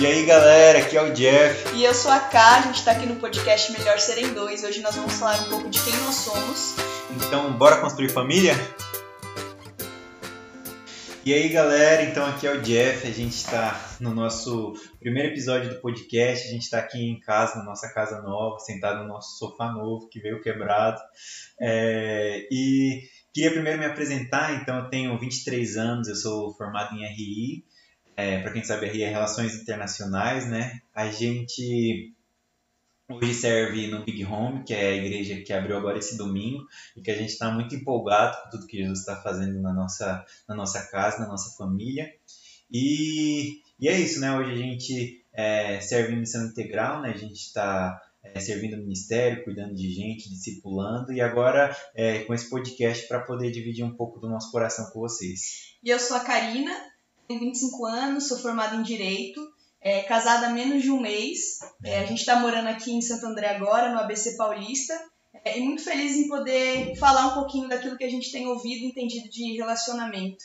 E aí galera, aqui é o Jeff. E eu sou a Ká, a gente tá aqui no podcast Melhor Serem Dois. Hoje nós vamos falar um pouco de quem nós somos. Então, bora construir família? E aí galera, então aqui é o Jeff, a gente está no nosso primeiro episódio do podcast, a gente está aqui em casa, na nossa casa nova, sentado no nosso sofá novo que veio quebrado. É, e queria primeiro me apresentar, então eu tenho 23 anos, eu sou formado em RI, é, para quem sabe RI é Relações Internacionais, né? A gente hoje serve no Big Home, que é a igreja que abriu agora esse domingo, e que a gente está muito empolgado com tudo que Jesus está fazendo na nossa, na nossa casa, na nossa família. E, e é isso, né? Hoje a gente é, serve em missão integral, né? A gente está é, servindo o ministério, cuidando de gente, discipulando, e agora é, com esse podcast para poder dividir um pouco do nosso coração com vocês. E eu sou a Karina, tenho 25 anos, sou formada em Direito, é, casada há menos de um mês. É, a gente está morando aqui em Santo André agora, no ABC Paulista. É, e muito feliz em poder falar um pouquinho daquilo que a gente tem ouvido e entendido de relacionamento.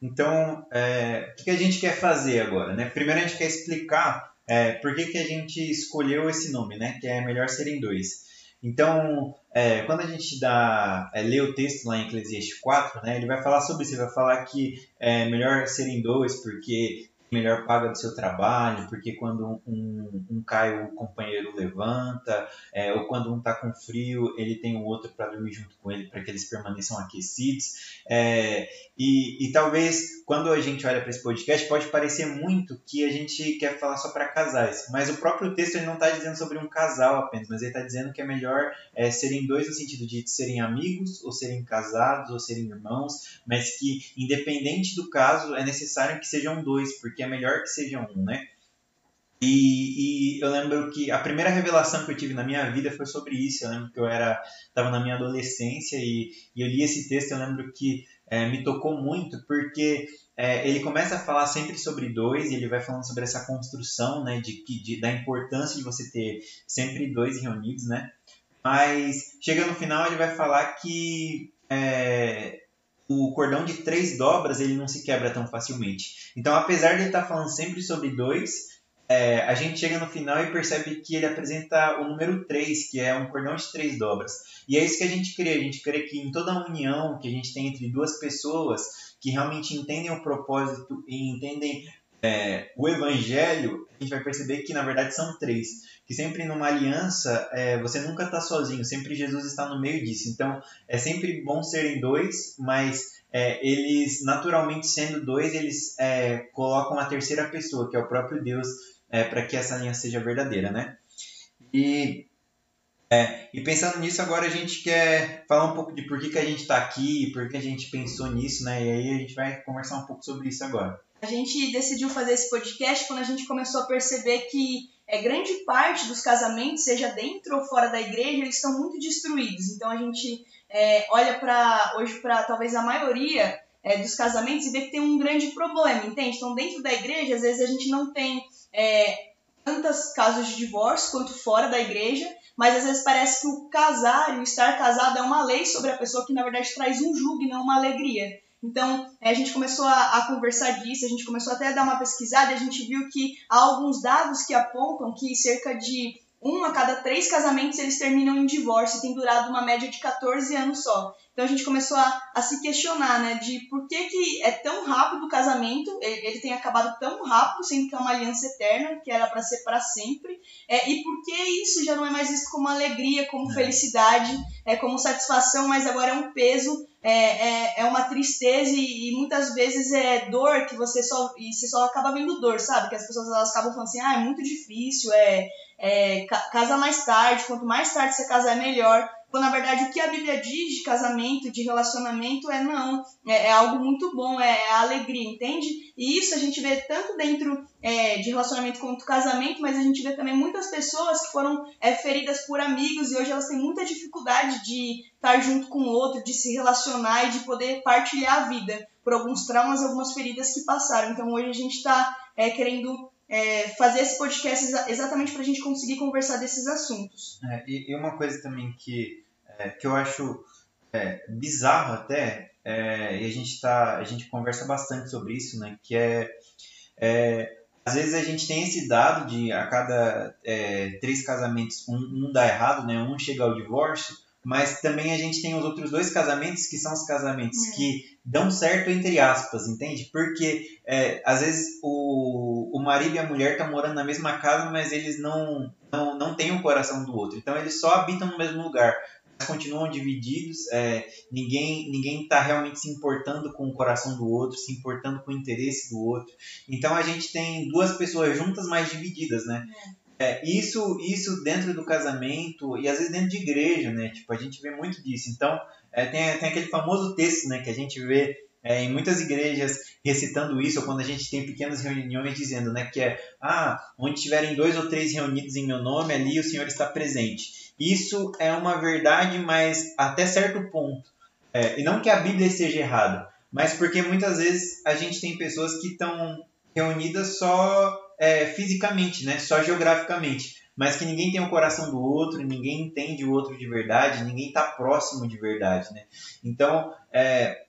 Então, é, o que a gente quer fazer agora? Né? Primeiro a gente quer explicar é, por que, que a gente escolheu esse nome, né? que é Melhor Serem Dois. Então, é, quando a gente dá, é, lê o texto lá em Eclesiastes 4, né, ele vai falar sobre isso, ele vai falar que é melhor serem dois, porque melhor paga do seu trabalho, porque quando um, um cai, o companheiro levanta, é, ou quando um está com frio, ele tem o outro para dormir junto com ele, para que eles permaneçam aquecidos. É, e, e talvez quando a gente olha para esse podcast, pode parecer muito que a gente quer falar só para casais, mas o próprio texto ele não está dizendo sobre um casal apenas, mas ele está dizendo que é melhor é, serem dois no sentido de serem amigos, ou serem casados, ou serem irmãos, mas que independente do caso, é necessário que sejam dois, porque é melhor que sejam um, né? E, e, eu lembro que a primeira revelação que eu tive na minha vida foi sobre isso. Eu lembro que eu era estava na minha adolescência e, e, eu li esse texto. Eu lembro que é, me tocou muito porque é, ele começa a falar sempre sobre dois. E ele vai falando sobre essa construção, né, de, de da importância de você ter sempre dois reunidos, né? Mas chega no final ele vai falar que é, o cordão de três dobras ele não se quebra tão facilmente. Então, apesar de ele estar tá falando sempre sobre dois, é, a gente chega no final e percebe que ele apresenta o número 3, que é um cordão de três dobras. E é isso que a gente crê. A gente crê que em toda a união que a gente tem entre duas pessoas que realmente entendem o propósito e entendem é, o evangelho, a gente vai perceber que na verdade são três. Que sempre numa aliança é, você nunca está sozinho, sempre Jesus está no meio disso. Então é sempre bom serem dois, mas é, eles naturalmente sendo dois, eles é, colocam a terceira pessoa, que é o próprio Deus, é, para que essa aliança seja verdadeira, né? E é, e pensando nisso, agora a gente quer falar um pouco de por que, que a gente está aqui, por que a gente pensou nisso, né? E aí a gente vai conversar um pouco sobre isso agora. A gente decidiu fazer esse podcast quando a gente começou a perceber que é, grande parte dos casamentos, seja dentro ou fora da igreja, eles estão muito destruídos. Então a gente é, olha para hoje para talvez a maioria é, dos casamentos e vê que tem um grande problema, entende? Então dentro da igreja, às vezes a gente não tem é, tantos casos de divórcio quanto fora da igreja, mas às vezes parece que o casar e o estar casado é uma lei sobre a pessoa que na verdade traz um jugo e não uma alegria. Então, é, a gente começou a, a, conversar disso, a gente começou até a dar uma pesquisada e a gente viu que há alguns dados que apontam que cerca de um a cada três casamentos eles terminam em divórcio e tem durado uma média de 14 anos só. Então a gente começou a, a se questionar, né, de por que, que é tão rápido o casamento, ele, ele tem acabado tão rápido, sendo que é uma aliança eterna, que era para ser para sempre, é, e por que isso já não é mais visto como alegria, como é. felicidade, é, como satisfação, mas agora é um peso, é, é, é uma tristeza e, e, muitas vezes é dor que você só, e você só acaba vendo dor, sabe? Que as pessoas elas acabam falando assim, ah, é muito difícil, é, é casa mais tarde, quanto mais tarde você casar é melhor. Quando na verdade o que a Bíblia diz de casamento, de relacionamento é não, é, é algo muito bom, é, é, alegria, entende? E isso a gente vê tanto dentro é, de relacionamento quanto casamento, mas a gente vê também muitas pessoas que foram é, feridas por amigos e hoje elas têm muita dificuldade de estar junto com o outro, de se relacionar e de poder partilhar a vida por alguns traumas, algumas feridas que passaram. Então hoje a gente está é, querendo é, fazer esse podcast exatamente para a gente conseguir conversar desses assuntos. É, e, e, uma coisa também que é, que eu acho é, bizarro até, é, e a gente, tá, a gente conversa bastante sobre isso, né, que é, é às vezes a gente tem esse dado de a cada é, três casamentos um, um dá errado, né? Um chega ao divórcio, mas também a gente tem os outros dois casamentos que são os casamentos que dão certo entre aspas, entende? Porque é, às vezes o, o marido e a mulher estão morando na mesma casa, mas eles não, não, não têm o coração do outro. Então eles só habitam no mesmo lugar continuam divididos, é, ninguém ninguém está realmente se importando com o coração do outro, se importando com o interesse do outro. Então a gente tem duas pessoas juntas, mas divididas, né? É. é, isso isso dentro do casamento e às vezes dentro de igreja, né? Tipo a gente vê muito disso. Então é, tem, tem aquele famoso texto, né, que a gente vê é, em muitas igrejas recitando isso, ou quando a gente tem pequenas reuniões dizendo, né, que é, ah, onde tiverem dois ou três reunidos em meu nome, ali o Senhor está presente. Isso é uma verdade, mas até certo ponto. É, e não que a Bíblia esteja errada, mas porque muitas vezes a gente tem pessoas que estão reunidas só é, fisicamente, né? só geograficamente, mas que ninguém tem o coração do outro, ninguém entende o outro de verdade, ninguém está próximo de verdade. Né? Então, é,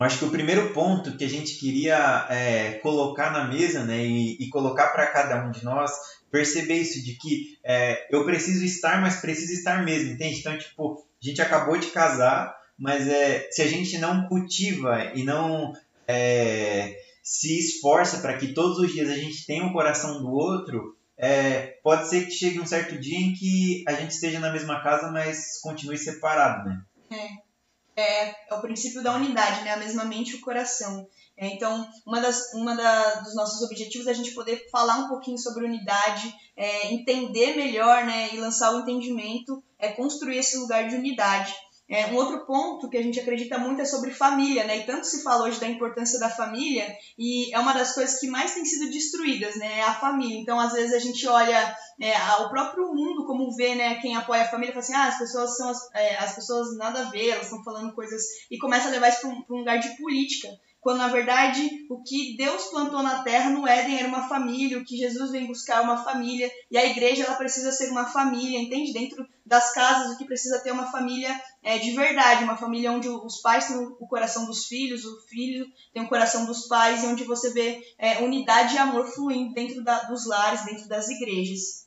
acho que o primeiro ponto que a gente queria é, colocar na mesa né, e, e colocar para cada um de nós perceber isso, de que é, eu preciso estar, mas preciso estar mesmo, entende? Então, tipo, a gente acabou de casar, mas é, se a gente não cultiva e não é, se esforça para que todos os dias a gente tenha o um coração do outro, é, pode ser que chegue um certo dia em que a gente esteja na mesma casa, mas continue separado, né? É. É, é o princípio da unidade, né? A mesma mente e o coração. É, então, uma, das, uma da, dos nossos objetivos é a gente poder falar um pouquinho sobre unidade, é, entender melhor né, e lançar o entendimento, é construir esse lugar de unidade. É, um outro ponto que a gente acredita muito é sobre família, né? E tanto se fala hoje da importância da família, e é uma das coisas que mais tem sido destruídas, né? É a família. Então, às vezes, a gente olha é, o próprio mundo como vê, né? Quem apoia a família, fala assim, ah, as pessoas são as, é, as pessoas nada a ver, elas estão falando coisas. E começa a levar isso para um, um lugar de política quando na verdade o que Deus plantou na terra no Éden era uma família, o que Jesus vem buscar é uma família, e a igreja ela precisa ser uma família, entende? Dentro das casas, o que precisa ter uma família é, de verdade, uma família onde os pais têm o coração dos filhos, o filho tem o coração dos pais, e onde você vê é, unidade e amor fluindo dentro da, dos lares, dentro das igrejas.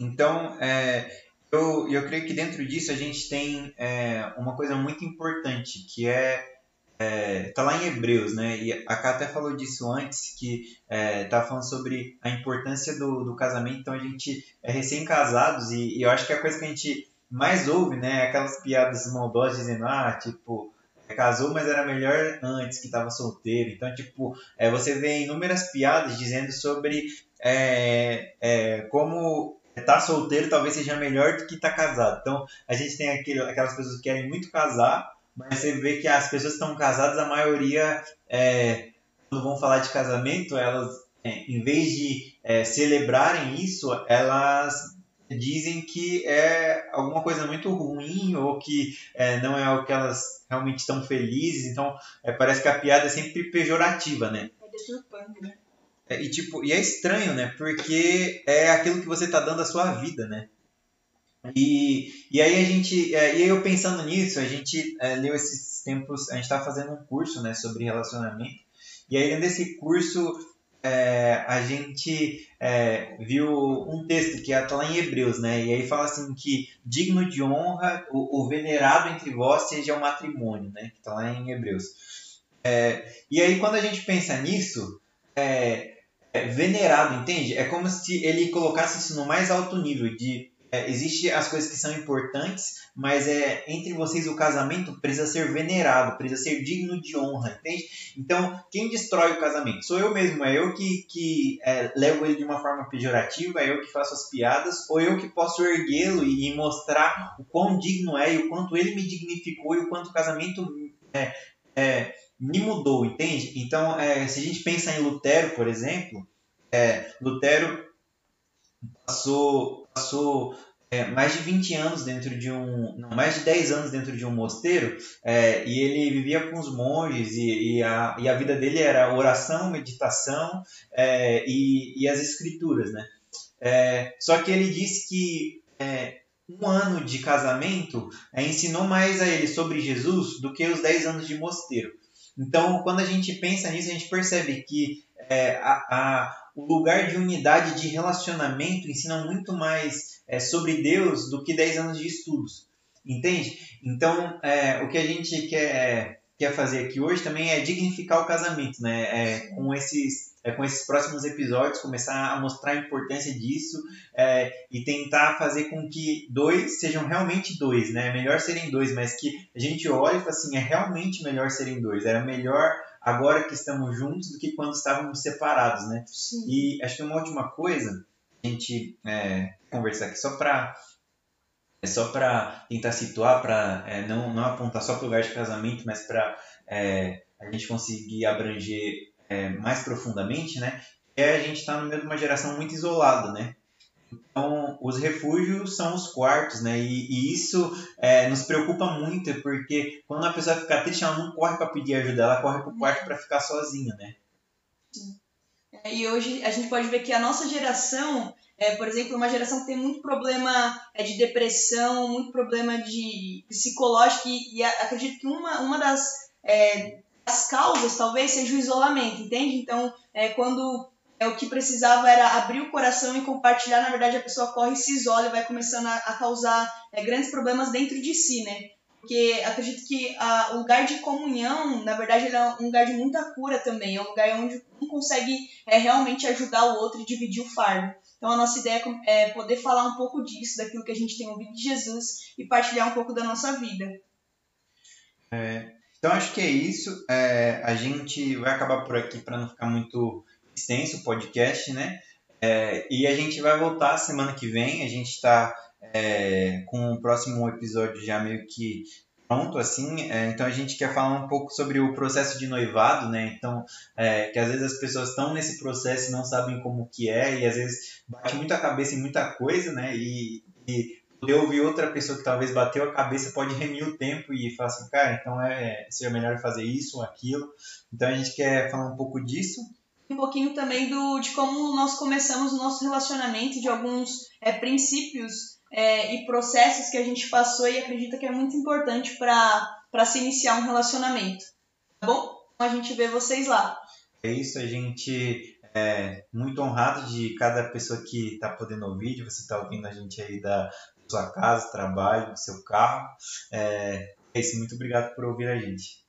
Então, é, eu, eu creio que dentro disso a gente tem é, uma coisa muito importante, que é é, tá lá em Hebreus, né? E a Cá até falou disso antes, que é, tá falando sobre a importância do, do casamento. Então a gente é recém-casados e, e, eu acho que a coisa que a gente mais ouve, né? É aquelas piadas maldosas dizendo, ah, tipo, casou, mas era melhor antes que estava solteiro. Então, tipo, é, você vê inúmeras piadas dizendo sobre é, é, como tá solteiro talvez seja melhor do que tá casado. Então, a gente tem aquele, aquelas pessoas que querem muito casar mas você vê que as pessoas que estão casadas, a maioria, é, quando vão falar de casamento, elas, é, em vez de é, celebrarem isso, elas dizem que é alguma coisa muito ruim ou que é, não é algo que elas realmente estão felizes. Então, é, parece que a piada é sempre pejorativa, né? É né? É, e, tipo, e é estranho, né? Porque é aquilo que você está dando à sua vida, né? E, e aí a gente, é, e aí eu pensando nisso, a gente é, leu esses tempos, a gente está fazendo um curso né, sobre relacionamento, e aí dentro desse curso é, a gente é, viu um texto que está lá em Hebreus, né? E aí fala assim que digno de honra o, o venerado entre vós seja o matrimônio, né? Que está lá em Hebreus. É, e aí quando a gente pensa nisso, é, é, venerado, entende? É como se ele colocasse isso no mais alto nível de é, existe as coisas que são importantes, mas é entre vocês o casamento precisa ser venerado, precisa ser digno de honra, entende? Então, quem destrói o casamento? Sou eu mesmo, é eu que, que é, levo ele de uma forma pejorativa, é eu que faço as piadas, ou eu que posso erguê-lo e, e, mostrar o quão digno é e o quanto ele me dignificou e o quanto o casamento é, é me mudou, entende? Então, é, se a gente pensa em Lutero, por exemplo, é, Lutero passou passou é, mais de 20 anos dentro de um. Não, mais de 10 anos dentro de um mosteiro é, e ele vivia com os monges e, e, a, e a vida dele era oração, meditação é, e, e as escrituras, né? É, só que ele disse que é, um ano de casamento é, ensinou mais a ele sobre Jesus do que os 10 anos de mosteiro. Então, quando a gente pensa nisso, a gente percebe que é, a, a o lugar de unidade de relacionamento ensina muito mais é, sobre Deus do que 10 anos de estudos. Entende? Então, é, o que a gente quer, quer fazer aqui hoje também é dignificar o casamento, né? É, com, esses, é, com esses próximos episódios, começar a mostrar a importância disso é, e tentar fazer com que dois sejam realmente dois, né? É melhor serem dois, mas que a gente olhe e fala assim, é realmente melhor serem dois. Era melhor agora que estamos juntos do que quando estávamos separados, né? Sim. E acho que uma última coisa, a gente é, conversar aqui só para é só para tentar situar, para é, não, não apontar só para o lugar de casamento, mas para é, a gente conseguir abranger é, mais profundamente, né? É a gente está no meio de uma geração muito isolada, né? Então, os refúgios são os quartos, né? E, e isso é, nos preocupa muito, porque quando a pessoa fica triste, ela não corre para pedir ajuda, ela corre para o quarto para ficar sozinha, né? É, e hoje a gente pode ver que a nossa geração, é, por exemplo, uma geração que tem muito problema é, de depressão, muito problema de psicológico, e, e acredito que uma, uma das, é, das causas talvez seja o isolamento, entende? Então, é, quando é, o que precisava era abrir o coração e compartilhar, na verdade a pessoa corre e se isola e vai começando a, a causar é, grandes problemas dentro de si, né? Porque acredito que a, o lugar de comunhão, na verdade, é um lugar de muita cura também. É um lugar onde um consegue é, realmente ajudar o outro e dividir o fardo. Então a nossa ideia é poder falar um pouco disso, daquilo que a gente tem ouvido de Jesus e partilhar um pouco da nossa vida. É, então acho que é isso. É, a gente vai acabar por aqui para não ficar muito extenso o podcast, né? É, e a gente vai voltar semana que vem. A gente está é, com o próximo episódio já meio que pronto, assim. É, então a gente quer falar um pouco sobre o processo de noivado, né? Então, é, que às vezes as pessoas estão nesse processo e não sabem como que é, e às vezes bate muito a cabeça em muita coisa, né? E, e poder ouvir outra pessoa que talvez bateu a cabeça pode remir o tempo e falar assim, cara, então é, seria melhor fazer isso ou aquilo. Então a gente quer falar um pouco disso um pouquinho também do, de como nós começamos o nosso relacionamento, de alguns é, princípios é, e processos que a gente passou e acredita que é muito importante para se iniciar um relacionamento. Tá bom? Então a gente vê vocês lá. É isso, a gente é muito honrado de cada pessoa que está podendo ouvir, de você estar tá ouvindo a gente aí da sua casa, trabalho, seu carro. É, é isso, muito obrigado por ouvir a gente.